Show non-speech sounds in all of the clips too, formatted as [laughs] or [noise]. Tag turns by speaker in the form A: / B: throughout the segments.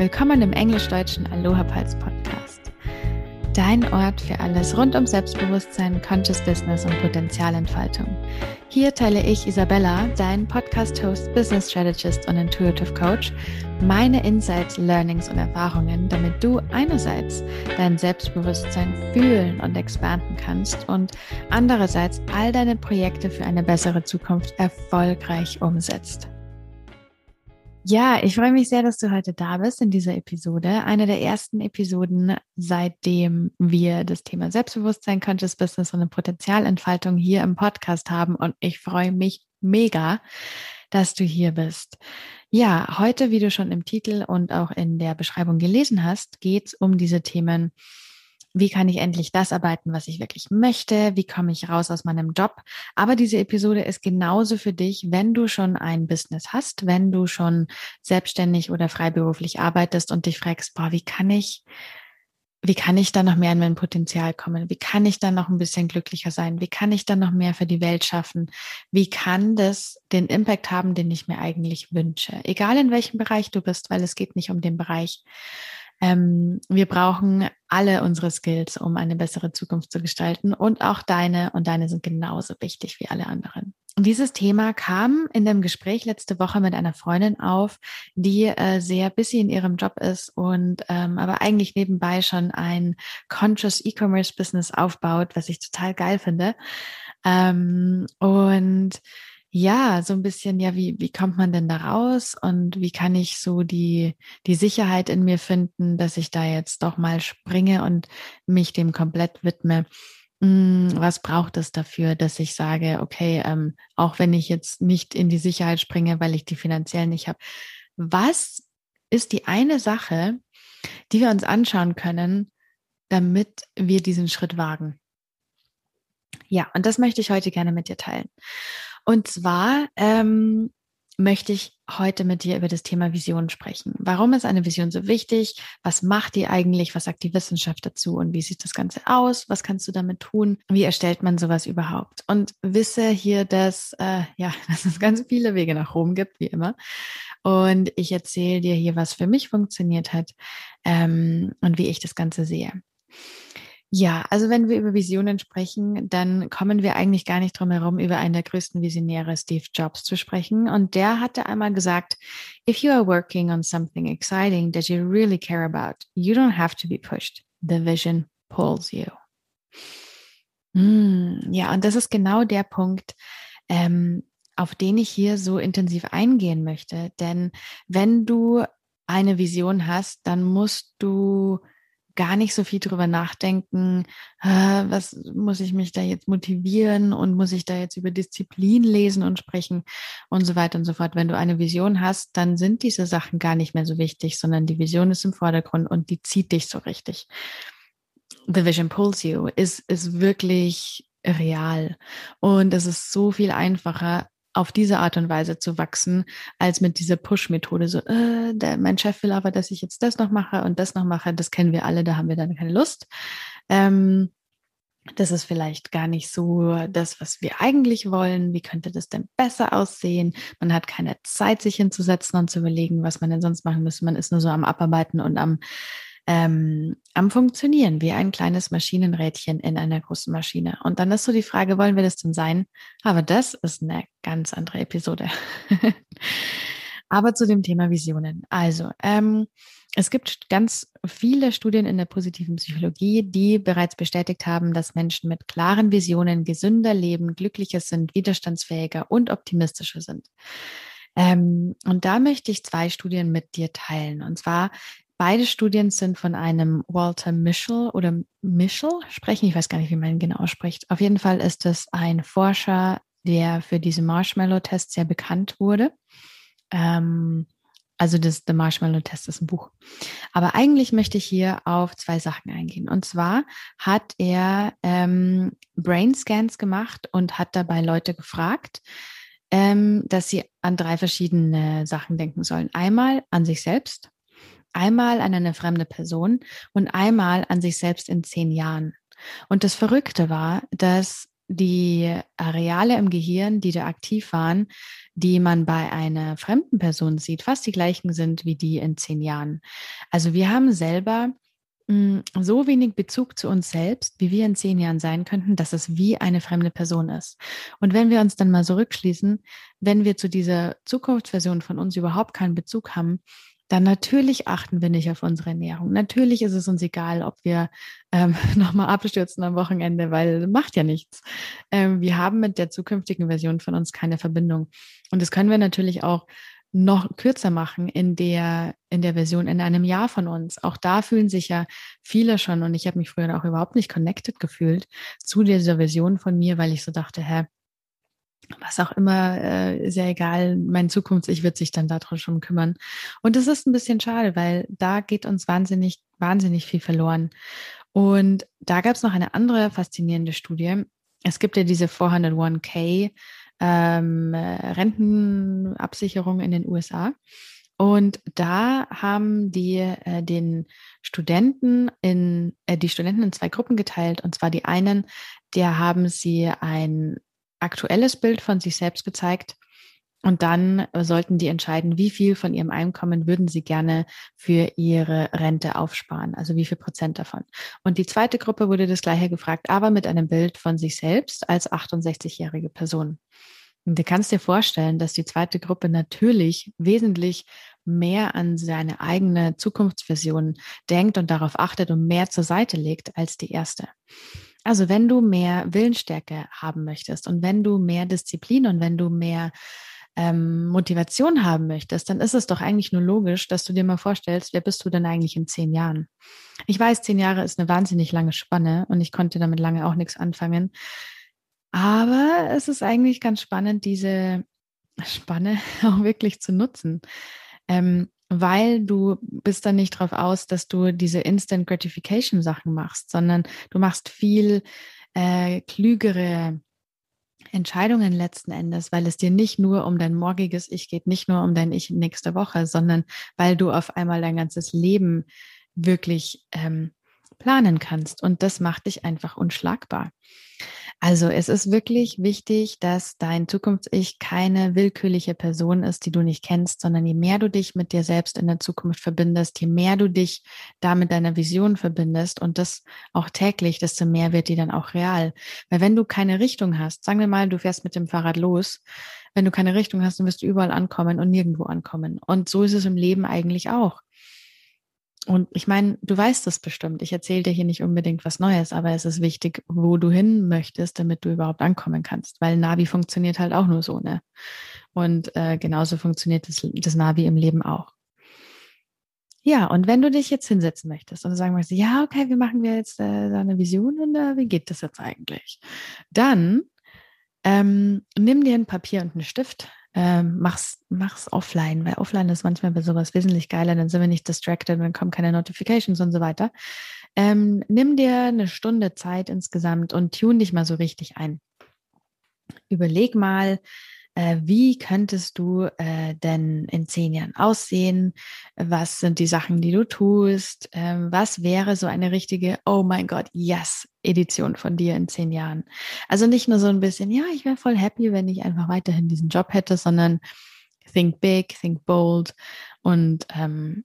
A: Willkommen im englisch-deutschen Aloha Pulse Podcast. Dein Ort für alles rund um Selbstbewusstsein, Conscious Business und Potenzialentfaltung. Hier teile ich, Isabella, dein Podcast-Host, Business Strategist und Intuitive Coach, meine Insights, Learnings und Erfahrungen, damit du einerseits dein Selbstbewusstsein fühlen und expanden kannst und andererseits all deine Projekte für eine bessere Zukunft erfolgreich umsetzt. Ja, ich freue mich sehr, dass du heute da bist in dieser Episode. Eine der ersten Episoden, seitdem wir das Thema Selbstbewusstsein, Conscious Business und eine Potenzialentfaltung hier im Podcast haben. Und ich freue mich mega, dass du hier bist. Ja, heute, wie du schon im Titel und auch in der Beschreibung gelesen hast, geht es um diese Themen wie kann ich endlich das arbeiten, was ich wirklich möchte? Wie komme ich raus aus meinem Job? Aber diese Episode ist genauso für dich, wenn du schon ein Business hast, wenn du schon selbstständig oder freiberuflich arbeitest und dich fragst, boah, wie kann ich wie kann ich dann noch mehr in mein Potenzial kommen? Wie kann ich dann noch ein bisschen glücklicher sein? Wie kann ich dann noch mehr für die Welt schaffen? Wie kann das den Impact haben, den ich mir eigentlich wünsche? Egal in welchem Bereich du bist, weil es geht nicht um den Bereich. Ähm, wir brauchen alle unsere Skills, um eine bessere Zukunft zu gestalten und auch deine und deine sind genauso wichtig wie alle anderen. Und dieses Thema kam in dem Gespräch letzte Woche mit einer Freundin auf, die äh, sehr busy in ihrem Job ist und ähm, aber eigentlich nebenbei schon ein Conscious E-Commerce Business aufbaut, was ich total geil finde. Ähm, und ja, so ein bisschen, ja, wie, wie kommt man denn da raus und wie kann ich so die, die Sicherheit in mir finden, dass ich da jetzt doch mal springe und mich dem komplett widme? Hm, was braucht es dafür, dass ich sage, okay, ähm, auch wenn ich jetzt nicht in die Sicherheit springe, weil ich die finanziell nicht habe, was ist die eine Sache, die wir uns anschauen können, damit wir diesen Schritt wagen? Ja, und das möchte ich heute gerne mit dir teilen. Und zwar ähm, möchte ich heute mit dir über das Thema Vision sprechen. Warum ist eine Vision so wichtig? Was macht die eigentlich? Was sagt die Wissenschaft dazu? Und wie sieht das Ganze aus? Was kannst du damit tun? Wie erstellt man sowas überhaupt? Und wisse hier, dass, äh, ja, [laughs] dass es ganz viele Wege nach Rom gibt, wie immer. Und ich erzähle dir hier, was für mich funktioniert hat ähm, und wie ich das Ganze sehe. Ja, also wenn wir über Visionen sprechen, dann kommen wir eigentlich gar nicht drum herum, über einen der größten Visionäre, Steve Jobs, zu sprechen. Und der hatte einmal gesagt, if you are working on something exciting that you really care about, you don't have to be pushed. The vision pulls you. Mm, ja, und das ist genau der Punkt, ähm, auf den ich hier so intensiv eingehen möchte. Denn wenn du eine Vision hast, dann musst du gar nicht so viel drüber nachdenken, was muss ich mich da jetzt motivieren und muss ich da jetzt über Disziplin lesen und sprechen und so weiter und so fort. Wenn du eine Vision hast, dann sind diese Sachen gar nicht mehr so wichtig, sondern die Vision ist im Vordergrund und die zieht dich so richtig. The Vision Pulls You ist, ist wirklich real und es ist so viel einfacher, auf diese Art und Weise zu wachsen, als mit dieser Push-Methode. So, äh, der, mein Chef will aber, dass ich jetzt das noch mache und das noch mache. Das kennen wir alle, da haben wir dann keine Lust. Ähm, das ist vielleicht gar nicht so das, was wir eigentlich wollen. Wie könnte das denn besser aussehen? Man hat keine Zeit, sich hinzusetzen und zu überlegen, was man denn sonst machen müsste. Man ist nur so am Abarbeiten und am ähm, am Funktionieren, wie ein kleines Maschinenrädchen in einer großen Maschine. Und dann ist so die Frage, wollen wir das denn sein? Aber das ist eine ganz andere Episode. [laughs] Aber zu dem Thema Visionen. Also, ähm, es gibt ganz viele Studien in der positiven Psychologie, die bereits bestätigt haben, dass Menschen mit klaren Visionen gesünder leben, glücklicher sind, widerstandsfähiger und optimistischer sind. Ähm, und da möchte ich zwei Studien mit dir teilen. Und zwar Beide Studien sind von einem Walter Mischel oder Mischel sprechen. Ich weiß gar nicht, wie man ihn genau spricht. Auf jeden Fall ist es ein Forscher, der für diese Marshmallow-Tests sehr bekannt wurde. Ähm, also das The Marshmallow Test ist ein Buch. Aber eigentlich möchte ich hier auf zwei Sachen eingehen. Und zwar hat er ähm, Brain Scans gemacht und hat dabei Leute gefragt, ähm, dass sie an drei verschiedene Sachen denken sollen. Einmal an sich selbst, Einmal an eine fremde Person und einmal an sich selbst in zehn Jahren. Und das Verrückte war, dass die Areale im Gehirn, die da aktiv waren, die man bei einer fremden Person sieht, fast die gleichen sind wie die in zehn Jahren. Also wir haben selber hm, so wenig Bezug zu uns selbst, wie wir in zehn Jahren sein könnten, dass es wie eine fremde Person ist. Und wenn wir uns dann mal so rückschließen, wenn wir zu dieser Zukunftsversion von uns überhaupt keinen Bezug haben, dann natürlich achten wir nicht auf unsere Ernährung. Natürlich ist es uns egal, ob wir ähm, [laughs] nochmal abstürzen am Wochenende, weil macht ja nichts. Ähm, wir haben mit der zukünftigen Version von uns keine Verbindung. Und das können wir natürlich auch noch kürzer machen in der, in der Version in einem Jahr von uns. Auch da fühlen sich ja viele schon, und ich habe mich früher auch überhaupt nicht connected gefühlt zu dieser Version von mir, weil ich so dachte, hä, was auch immer, äh, ist ja egal, mein Zukunfts-Ich wird sich dann darum schon kümmern. Und das ist ein bisschen schade, weil da geht uns wahnsinnig, wahnsinnig viel verloren. Und da gab es noch eine andere faszinierende Studie. Es gibt ja diese 401k ähm, Rentenabsicherung in den USA. Und da haben die äh, den Studenten in äh, die Studenten in zwei Gruppen geteilt. Und zwar die einen, der haben sie ein aktuelles Bild von sich selbst gezeigt. Und dann sollten die entscheiden, wie viel von ihrem Einkommen würden sie gerne für ihre Rente aufsparen, also wie viel Prozent davon. Und die zweite Gruppe wurde das gleiche gefragt, aber mit einem Bild von sich selbst als 68-jährige Person. Und du kannst dir vorstellen, dass die zweite Gruppe natürlich wesentlich mehr an seine eigene Zukunftsvision denkt und darauf achtet und mehr zur Seite legt als die erste. Also wenn du mehr Willensstärke haben möchtest und wenn du mehr Disziplin und wenn du mehr ähm, Motivation haben möchtest, dann ist es doch eigentlich nur logisch, dass du dir mal vorstellst, wer bist du denn eigentlich in zehn Jahren? Ich weiß, zehn Jahre ist eine wahnsinnig lange Spanne und ich konnte damit lange auch nichts anfangen. Aber es ist eigentlich ganz spannend, diese Spanne [laughs] auch wirklich zu nutzen. Ähm, weil du bist dann nicht darauf aus, dass du diese Instant Gratification Sachen machst, sondern du machst viel äh, klügere Entscheidungen letzten Endes, weil es dir nicht nur um dein morgiges Ich geht, nicht nur um dein Ich nächste Woche, sondern weil du auf einmal dein ganzes Leben wirklich ähm, planen kannst. Und das macht dich einfach unschlagbar. Also es ist wirklich wichtig, dass dein Zukunfts-Ich keine willkürliche Person ist, die du nicht kennst, sondern je mehr du dich mit dir selbst in der Zukunft verbindest, je mehr du dich da mit deiner Vision verbindest und das auch täglich, desto mehr wird die dann auch real. Weil wenn du keine Richtung hast, sagen wir mal, du fährst mit dem Fahrrad los, wenn du keine Richtung hast, dann wirst du überall ankommen und nirgendwo ankommen. Und so ist es im Leben eigentlich auch. Und ich meine, du weißt das bestimmt. Ich erzähle dir hier nicht unbedingt was Neues, aber es ist wichtig, wo du hin möchtest, damit du überhaupt ankommen kannst. Weil Navi funktioniert halt auch nur so, ne? Und äh, genauso funktioniert das, das Navi im Leben auch. Ja, und wenn du dich jetzt hinsetzen möchtest und sagen möchtest, ja, okay, wie machen wir jetzt äh, eine Vision und äh, wie geht das jetzt eigentlich? Dann ähm, nimm dir ein Papier und einen Stift, ähm, mach's, mach's offline, weil offline ist manchmal bei sowas wesentlich geiler, dann sind wir nicht distracted, dann kommen keine Notifications und so weiter. Ähm, nimm dir eine Stunde Zeit insgesamt und tune dich mal so richtig ein. Überleg mal, äh, wie könntest du äh, denn in zehn Jahren aussehen? Was sind die Sachen, die du tust? Ähm, was wäre so eine richtige, oh mein Gott, yes, Edition von dir in zehn Jahren? Also nicht nur so ein bisschen, ja, ich wäre voll happy, wenn ich einfach weiterhin diesen Job hätte, sondern think big, think bold und ähm,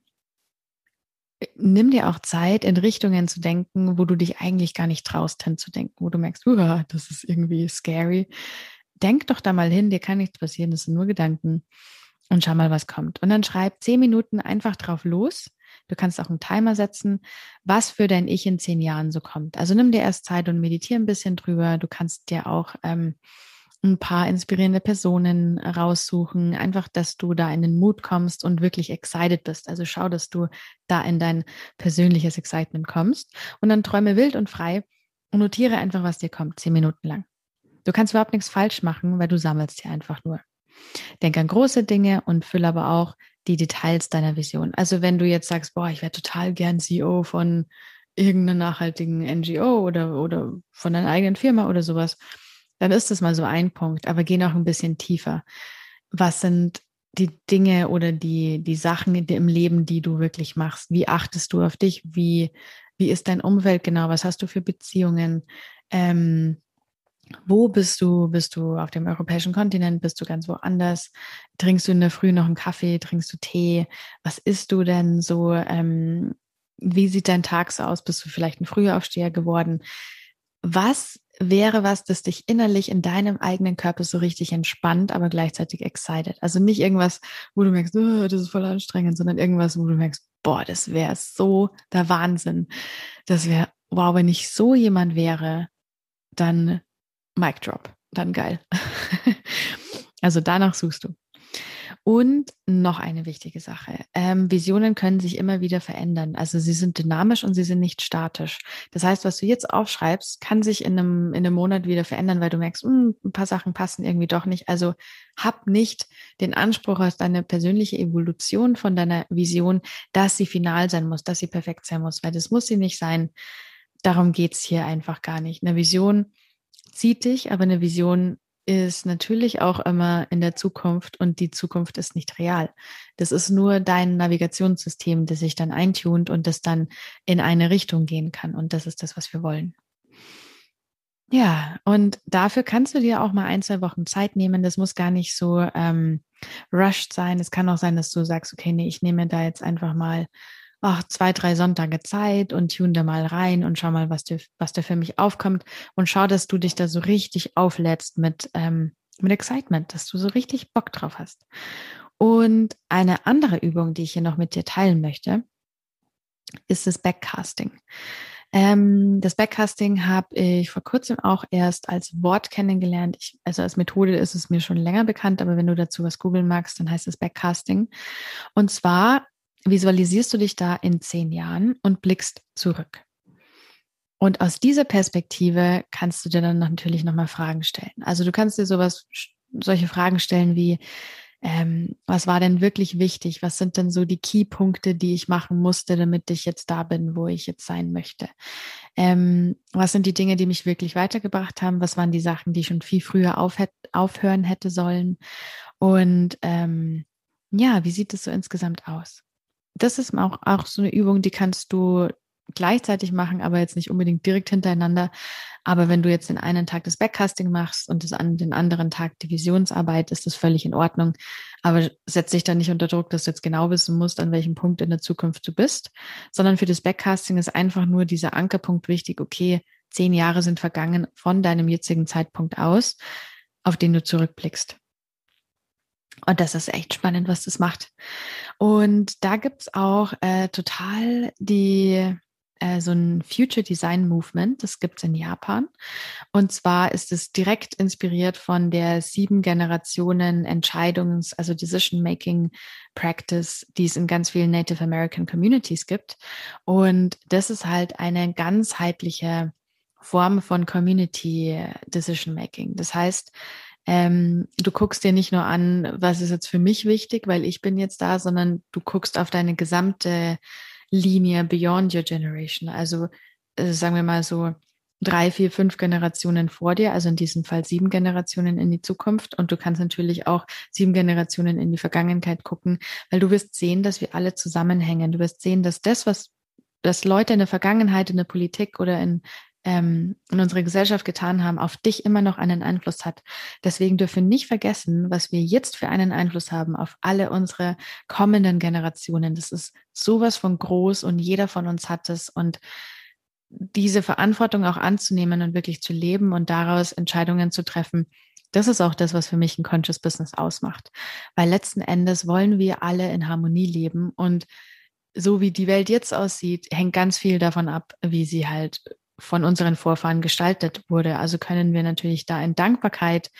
A: nimm dir auch Zeit, in Richtungen zu denken, wo du dich eigentlich gar nicht traust, hinzudenken, wo du merkst, das ist irgendwie scary denk doch da mal hin, dir kann nichts passieren, das sind nur Gedanken und schau mal, was kommt. Und dann schreib zehn Minuten einfach drauf los. Du kannst auch einen Timer setzen, was für dein Ich in zehn Jahren so kommt. Also nimm dir erst Zeit und meditiere ein bisschen drüber. Du kannst dir auch ähm, ein paar inspirierende Personen raussuchen, einfach, dass du da in den Mut kommst und wirklich excited bist. Also schau, dass du da in dein persönliches Excitement kommst und dann träume wild und frei und notiere einfach, was dir kommt, zehn Minuten lang. Du kannst überhaupt nichts falsch machen, weil du sammelst hier einfach nur. Denk an große Dinge und fülle aber auch die Details deiner Vision. Also wenn du jetzt sagst, boah, ich wäre total gern CEO von irgendeiner nachhaltigen NGO oder, oder von deiner eigenen Firma oder sowas, dann ist das mal so ein Punkt. Aber geh noch ein bisschen tiefer. Was sind die Dinge oder die, die Sachen im Leben, die du wirklich machst? Wie achtest du auf dich? Wie, wie ist dein Umfeld genau? Was hast du für Beziehungen? Ähm, wo bist du? Bist du auf dem europäischen Kontinent? Bist du ganz woanders? Trinkst du in der Früh noch einen Kaffee? Trinkst du Tee? Was isst du denn so? Ähm, wie sieht dein Tag so aus? Bist du vielleicht ein Frühaufsteher geworden? Was wäre was, das dich innerlich in deinem eigenen Körper so richtig entspannt, aber gleichzeitig excited? Also nicht irgendwas, wo du merkst, oh, das ist voll anstrengend, sondern irgendwas, wo du merkst, boah, das wäre so der Wahnsinn. Das wäre, wow, wenn ich so jemand wäre, dann Mic Drop, dann geil. [laughs] also danach suchst du. Und noch eine wichtige Sache. Ähm, Visionen können sich immer wieder verändern. Also sie sind dynamisch und sie sind nicht statisch. Das heißt, was du jetzt aufschreibst, kann sich in einem, in einem Monat wieder verändern, weil du merkst, mh, hm, ein paar Sachen passen irgendwie doch nicht. Also hab nicht den Anspruch aus deiner persönlichen Evolution von deiner Vision, dass sie final sein muss, dass sie perfekt sein muss, weil das muss sie nicht sein. Darum geht's hier einfach gar nicht. Eine Vision zieht dich, aber eine Vision ist natürlich auch immer in der Zukunft und die Zukunft ist nicht real. Das ist nur dein Navigationssystem, das sich dann eintunt und das dann in eine Richtung gehen kann. Und das ist das, was wir wollen. Ja, und dafür kannst du dir auch mal ein, zwei Wochen Zeit nehmen. Das muss gar nicht so ähm, rushed sein. Es kann auch sein, dass du sagst, okay, nee, ich nehme da jetzt einfach mal ach, zwei, drei Sonntage Zeit und tune da mal rein und schau mal, was, dir, was da für mich aufkommt und schau, dass du dich da so richtig auflädst mit, ähm, mit Excitement, dass du so richtig Bock drauf hast. Und eine andere Übung, die ich hier noch mit dir teilen möchte, ist das Backcasting. Ähm, das Backcasting habe ich vor kurzem auch erst als Wort kennengelernt. Ich, also als Methode ist es mir schon länger bekannt, aber wenn du dazu was googeln magst, dann heißt es Backcasting. Und zwar visualisierst du dich da in zehn Jahren und blickst zurück. Und aus dieser Perspektive kannst du dir dann natürlich nochmal Fragen stellen. Also du kannst dir sowas, solche Fragen stellen wie, ähm, was war denn wirklich wichtig? Was sind denn so die Keypunkte, die ich machen musste, damit ich jetzt da bin, wo ich jetzt sein möchte? Ähm, was sind die Dinge, die mich wirklich weitergebracht haben? Was waren die Sachen, die schon viel früher auf, aufhören hätte sollen? Und ähm, ja, wie sieht es so insgesamt aus? Das ist auch, auch so eine Übung, die kannst du gleichzeitig machen, aber jetzt nicht unbedingt direkt hintereinander. Aber wenn du jetzt den einen Tag das Backcasting machst und das an den anderen Tag die Visionsarbeit, ist das völlig in Ordnung. Aber setz dich dann nicht unter Druck, dass du jetzt genau wissen musst, an welchem Punkt in der Zukunft du bist, sondern für das Backcasting ist einfach nur dieser Ankerpunkt wichtig. Okay, zehn Jahre sind vergangen von deinem jetzigen Zeitpunkt aus, auf den du zurückblickst. Und das ist echt spannend, was das macht. Und da gibt's auch äh, total die äh, so ein Future Design Movement, das gibt's in Japan. Und zwar ist es direkt inspiriert von der sieben Generationen Entscheidungs-, also Decision-Making Practice, die es in ganz vielen Native American Communities gibt. Und das ist halt eine ganzheitliche Form von Community Decision Making. Das heißt, ähm, du guckst dir nicht nur an, was ist jetzt für mich wichtig, weil ich bin jetzt da, sondern du guckst auf deine gesamte Linie beyond your generation. Also äh, sagen wir mal so drei, vier, fünf Generationen vor dir, also in diesem Fall sieben Generationen in die Zukunft. Und du kannst natürlich auch sieben Generationen in die Vergangenheit gucken, weil du wirst sehen, dass wir alle zusammenhängen. Du wirst sehen, dass das, was dass Leute in der Vergangenheit in der Politik oder in ähm, in unserer Gesellschaft getan haben, auf dich immer noch einen Einfluss hat. Deswegen dürfen wir nicht vergessen, was wir jetzt für einen Einfluss haben auf alle unsere kommenden Generationen. Das ist sowas von groß und jeder von uns hat es und diese Verantwortung auch anzunehmen und wirklich zu leben und daraus Entscheidungen zu treffen, das ist auch das, was für mich ein Conscious Business ausmacht. Weil letzten Endes wollen wir alle in Harmonie leben und so wie die Welt jetzt aussieht, hängt ganz viel davon ab, wie sie halt von unseren Vorfahren gestaltet wurde. Also können wir natürlich da in Dankbarkeit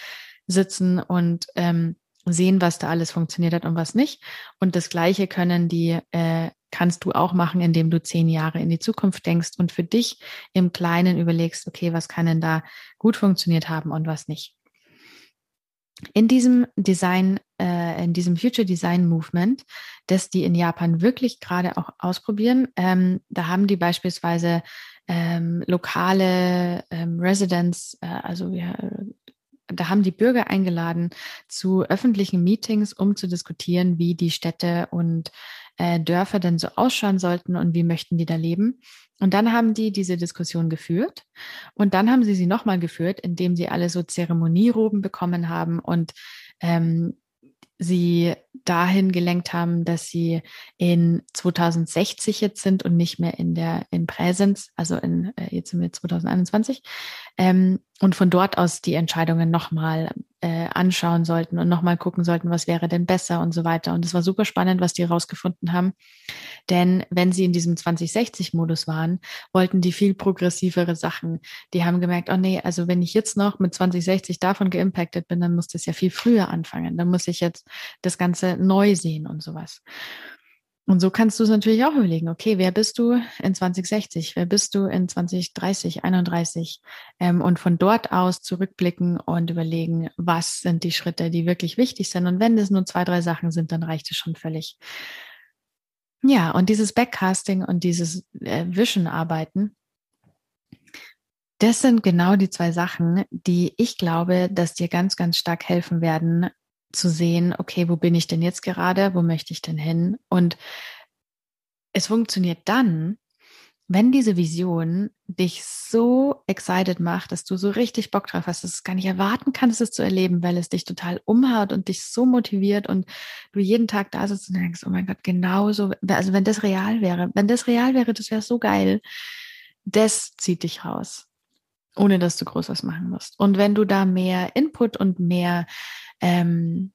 A: sitzen und ähm, sehen, was da alles funktioniert hat und was nicht. Und das Gleiche können die, äh, kannst du auch machen, indem du zehn Jahre in die Zukunft denkst und für dich im Kleinen überlegst, okay, was kann denn da gut funktioniert haben und was nicht. In diesem Design, äh, in diesem Future Design Movement, das die in Japan wirklich gerade auch ausprobieren, ähm, da haben die beispielsweise ähm, lokale ähm, Residents, äh, also wir da haben die Bürger eingeladen zu öffentlichen Meetings, um zu diskutieren, wie die Städte und äh, Dörfer denn so ausschauen sollten und wie möchten die da leben. Und dann haben die diese Diskussion geführt und dann haben sie sie nochmal geführt, indem sie alle so Zeremonieroben bekommen haben und ähm, sie dahin gelenkt haben, dass sie in 2060 jetzt sind und nicht mehr in der in Präsenz, also in äh, jetzt sind wir 2021 ähm, und von dort aus die Entscheidungen nochmal äh, anschauen sollten und nochmal gucken sollten, was wäre denn besser und so weiter. Und es war super spannend, was die herausgefunden haben. Denn wenn sie in diesem 2060-Modus waren, wollten die viel progressivere Sachen. Die haben gemerkt, oh nee, also wenn ich jetzt noch mit 2060 davon geimpactet bin, dann muss das ja viel früher anfangen. Dann muss ich jetzt das Ganze neu sehen und sowas. Und so kannst du es natürlich auch überlegen, okay, wer bist du in 2060, wer bist du in 2030, 31 ähm, und von dort aus zurückblicken und überlegen, was sind die Schritte, die wirklich wichtig sind. Und wenn es nur zwei, drei Sachen sind, dann reicht es schon völlig. Ja, und dieses Backcasting und dieses äh, Vision-Arbeiten, das sind genau die zwei Sachen, die ich glaube, dass dir ganz, ganz stark helfen werden, zu sehen, okay, wo bin ich denn jetzt gerade, wo möchte ich denn hin? Und es funktioniert dann, wenn diese Vision dich so excited macht, dass du so richtig Bock drauf hast, dass du es gar nicht erwarten kannst, es zu erleben, weil es dich total umhaut und dich so motiviert und du jeden Tag da sitzt und denkst, oh mein Gott, genauso, also wenn das real wäre, wenn das real wäre, das wäre so geil, das zieht dich raus, ohne dass du groß was machen musst. Und wenn du da mehr Input und mehr ähm,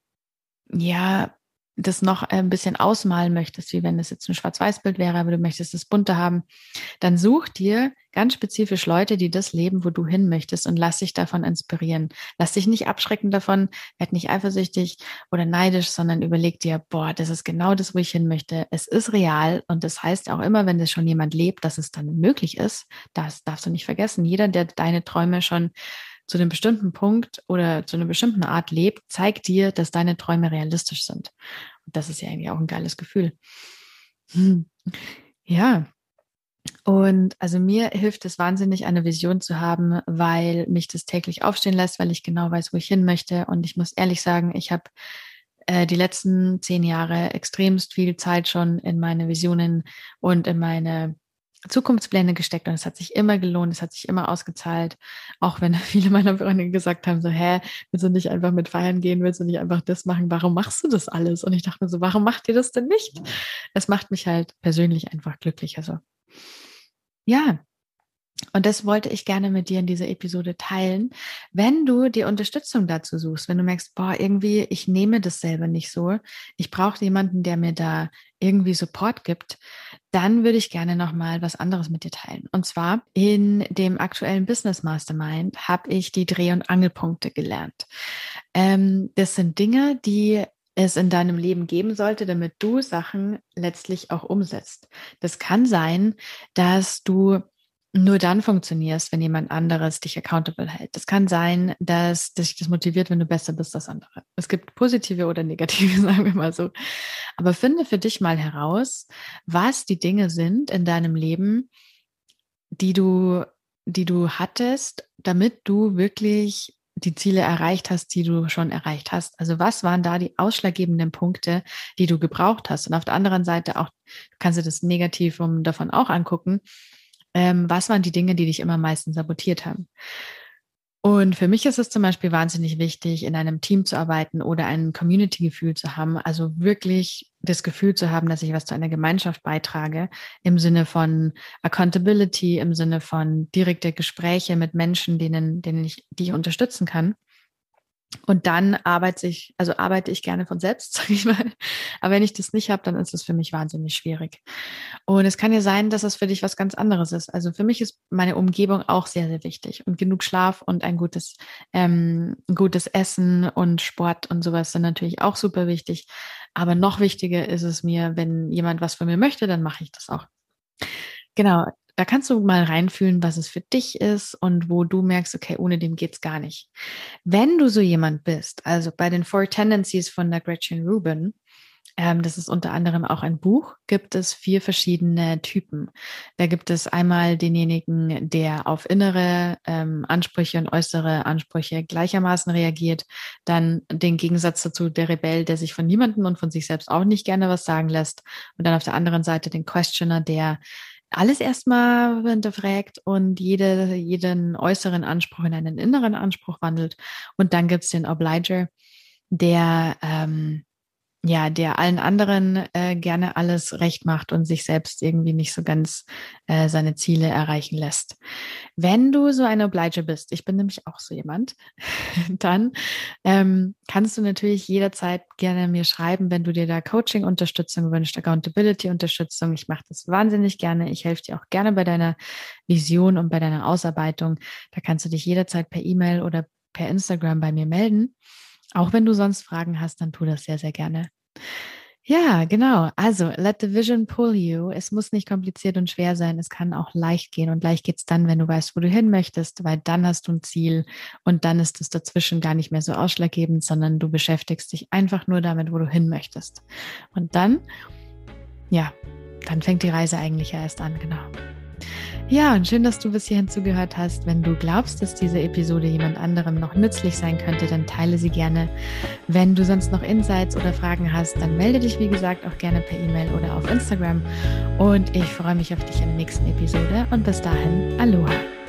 A: ja, das noch ein bisschen ausmalen möchtest, wie wenn es jetzt ein Schwarz-Weiß-Bild wäre, aber du möchtest das bunte haben, dann such dir ganz spezifisch Leute, die das leben, wo du hin möchtest und lass dich davon inspirieren. Lass dich nicht abschrecken davon, werd nicht eifersüchtig oder neidisch, sondern überleg dir, boah, das ist genau das, wo ich hin möchte. Es ist real und das heißt auch immer, wenn das schon jemand lebt, dass es dann möglich ist. Das darfst du nicht vergessen. Jeder, der deine Träume schon zu einem bestimmten Punkt oder zu einer bestimmten Art lebt, zeigt dir, dass deine Träume realistisch sind. Und das ist ja eigentlich auch ein geiles Gefühl. Hm. Ja. Und also mir hilft es wahnsinnig, eine Vision zu haben, weil mich das täglich aufstehen lässt, weil ich genau weiß, wo ich hin möchte. Und ich muss ehrlich sagen, ich habe äh, die letzten zehn Jahre extremst viel Zeit schon in meine Visionen und in meine Zukunftspläne gesteckt und es hat sich immer gelohnt, es hat sich immer ausgezahlt, auch wenn [laughs] viele meiner Freunde gesagt haben, so, hä, willst du nicht einfach mit feiern gehen, willst du nicht einfach das machen, warum machst du das alles? Und ich dachte mir so, warum macht ihr das denn nicht? Es macht mich halt persönlich einfach glücklich, also. Ja, und das wollte ich gerne mit dir in dieser Episode teilen. Wenn du die Unterstützung dazu suchst, wenn du merkst, boah, irgendwie, ich nehme das selber nicht so, ich brauche jemanden, der mir da irgendwie Support gibt, dann würde ich gerne nochmal was anderes mit dir teilen. Und zwar in dem aktuellen Business Mastermind habe ich die Dreh- und Angelpunkte gelernt. Ähm, das sind Dinge, die es in deinem Leben geben sollte, damit du Sachen letztlich auch umsetzt. Das kann sein, dass du nur dann funktionierst, wenn jemand anderes dich accountable hält. Das kann sein, dass dich das motiviert, wenn du besser bist als andere. Es gibt positive oder negative, [laughs] sagen wir mal so. Aber finde für dich mal heraus, was die Dinge sind in deinem Leben, die du, die du hattest, damit du wirklich die Ziele erreicht hast, die du schon erreicht hast. Also was waren da die ausschlaggebenden Punkte, die du gebraucht hast? Und auf der anderen Seite auch, kannst du das Negativum davon auch angucken ähm, was waren die Dinge, die dich immer am meisten sabotiert haben? Und für mich ist es zum Beispiel wahnsinnig wichtig, in einem Team zu arbeiten oder ein Community-Gefühl zu haben. Also wirklich das Gefühl zu haben, dass ich was zu einer Gemeinschaft beitrage, im Sinne von Accountability, im Sinne von direkte Gespräche mit Menschen, denen, denen ich, die ich unterstützen kann. Und dann arbeite ich, also arbeite ich gerne von selbst, [laughs] sage ich mal. Aber wenn ich das nicht habe, dann ist es für mich wahnsinnig schwierig. Und es kann ja sein, dass es für dich was ganz anderes ist. Also für mich ist meine Umgebung auch sehr, sehr wichtig. Und genug Schlaf und ein gutes, ähm, gutes Essen und Sport und sowas sind natürlich auch super wichtig. Aber noch wichtiger ist es mir, wenn jemand was von mir möchte, dann mache ich das auch. Genau, da kannst du mal reinfühlen, was es für dich ist und wo du merkst, okay, ohne dem geht's gar nicht. Wenn du so jemand bist, also bei den Four Tendencies von der Gretchen Rubin, ähm, das ist unter anderem auch ein Buch, gibt es vier verschiedene Typen. Da gibt es einmal denjenigen, der auf innere ähm, Ansprüche und äußere Ansprüche gleichermaßen reagiert. Dann den Gegensatz dazu der Rebell, der sich von niemandem und von sich selbst auch nicht gerne was sagen lässt. Und dann auf der anderen Seite den Questioner, der alles erstmal hinterfragt und jede, jeden äußeren Anspruch in einen inneren Anspruch wandelt. Und dann gibt es den Obliger, der ähm, ja, der allen anderen äh, gerne alles recht macht und sich selbst irgendwie nicht so ganz äh, seine Ziele erreichen lässt. Wenn du so eine Obliger bist, ich bin nämlich auch so jemand, [laughs] dann ähm, kannst du natürlich jederzeit gerne mir schreiben, wenn du dir da Coaching-Unterstützung wünschst, Accountability-Unterstützung. Ich mache das wahnsinnig gerne. Ich helfe dir auch gerne bei deiner Vision und bei deiner Ausarbeitung. Da kannst du dich jederzeit per E-Mail oder per Instagram bei mir melden. Auch wenn du sonst Fragen hast, dann tu das sehr, sehr gerne. Ja, genau. Also, let the vision pull you. Es muss nicht kompliziert und schwer sein. Es kann auch leicht gehen. Und leicht geht es dann, wenn du weißt, wo du hin möchtest, weil dann hast du ein Ziel und dann ist es dazwischen gar nicht mehr so ausschlaggebend, sondern du beschäftigst dich einfach nur damit, wo du hin möchtest. Und dann, ja, dann fängt die Reise eigentlich ja erst an, genau. Ja, und schön, dass du bis hierhin zugehört hast. Wenn du glaubst, dass diese Episode jemand anderem noch nützlich sein könnte, dann teile sie gerne. Wenn du sonst noch Insights oder Fragen hast, dann melde dich, wie gesagt, auch gerne per E-Mail oder auf Instagram. Und ich freue mich auf dich in der nächsten Episode. Und bis dahin, Aloha.